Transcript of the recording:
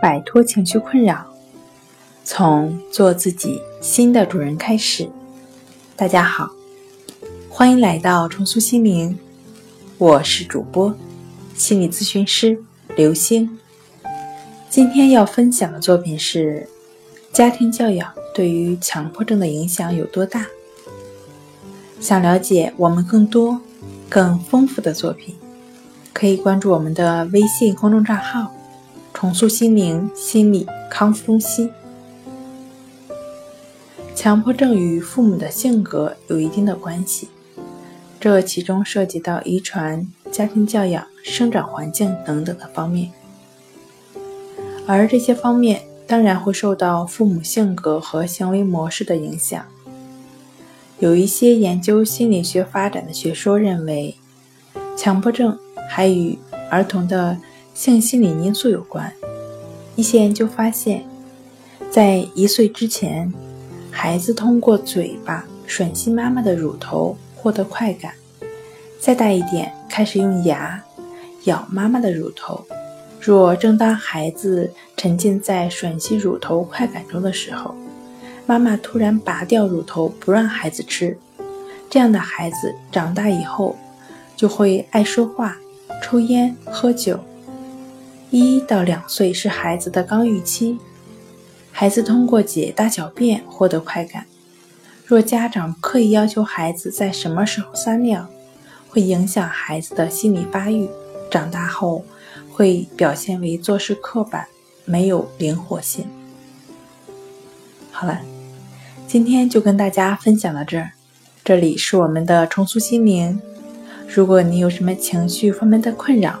摆脱情绪困扰，从做自己新的主人开始。大家好，欢迎来到重塑心灵，我是主播心理咨询师刘星。今天要分享的作品是：家庭教养对于强迫症的影响有多大？想了解我们更多、更丰富的作品。可以关注我们的微信公众账号“重塑心灵心理康复中心”。强迫症与父母的性格有一定的关系，这其中涉及到遗传、家庭教养、生长环境等等的方面，而这些方面当然会受到父母性格和行为模式的影响。有一些研究心理学发展的学说认为，强迫症。还与儿童的性心理因素有关。一些研究发现，在一岁之前，孩子通过嘴巴吮吸妈妈的乳头获得快感；再大一点，开始用牙咬妈妈的乳头。若正当孩子沉浸在吮吸乳头快感中的时候，妈妈突然拔掉乳头不让孩子吃，这样的孩子长大以后就会爱说话。抽烟、喝酒，一到两岁是孩子的刚预期，孩子通过解大小便获得快感。若家长刻意要求孩子在什么时候撒尿，会影响孩子的心理发育，长大后会表现为做事刻板，没有灵活性。好了，今天就跟大家分享到这儿，这里是我们的重塑心灵。如果你有什么情绪方面的困扰，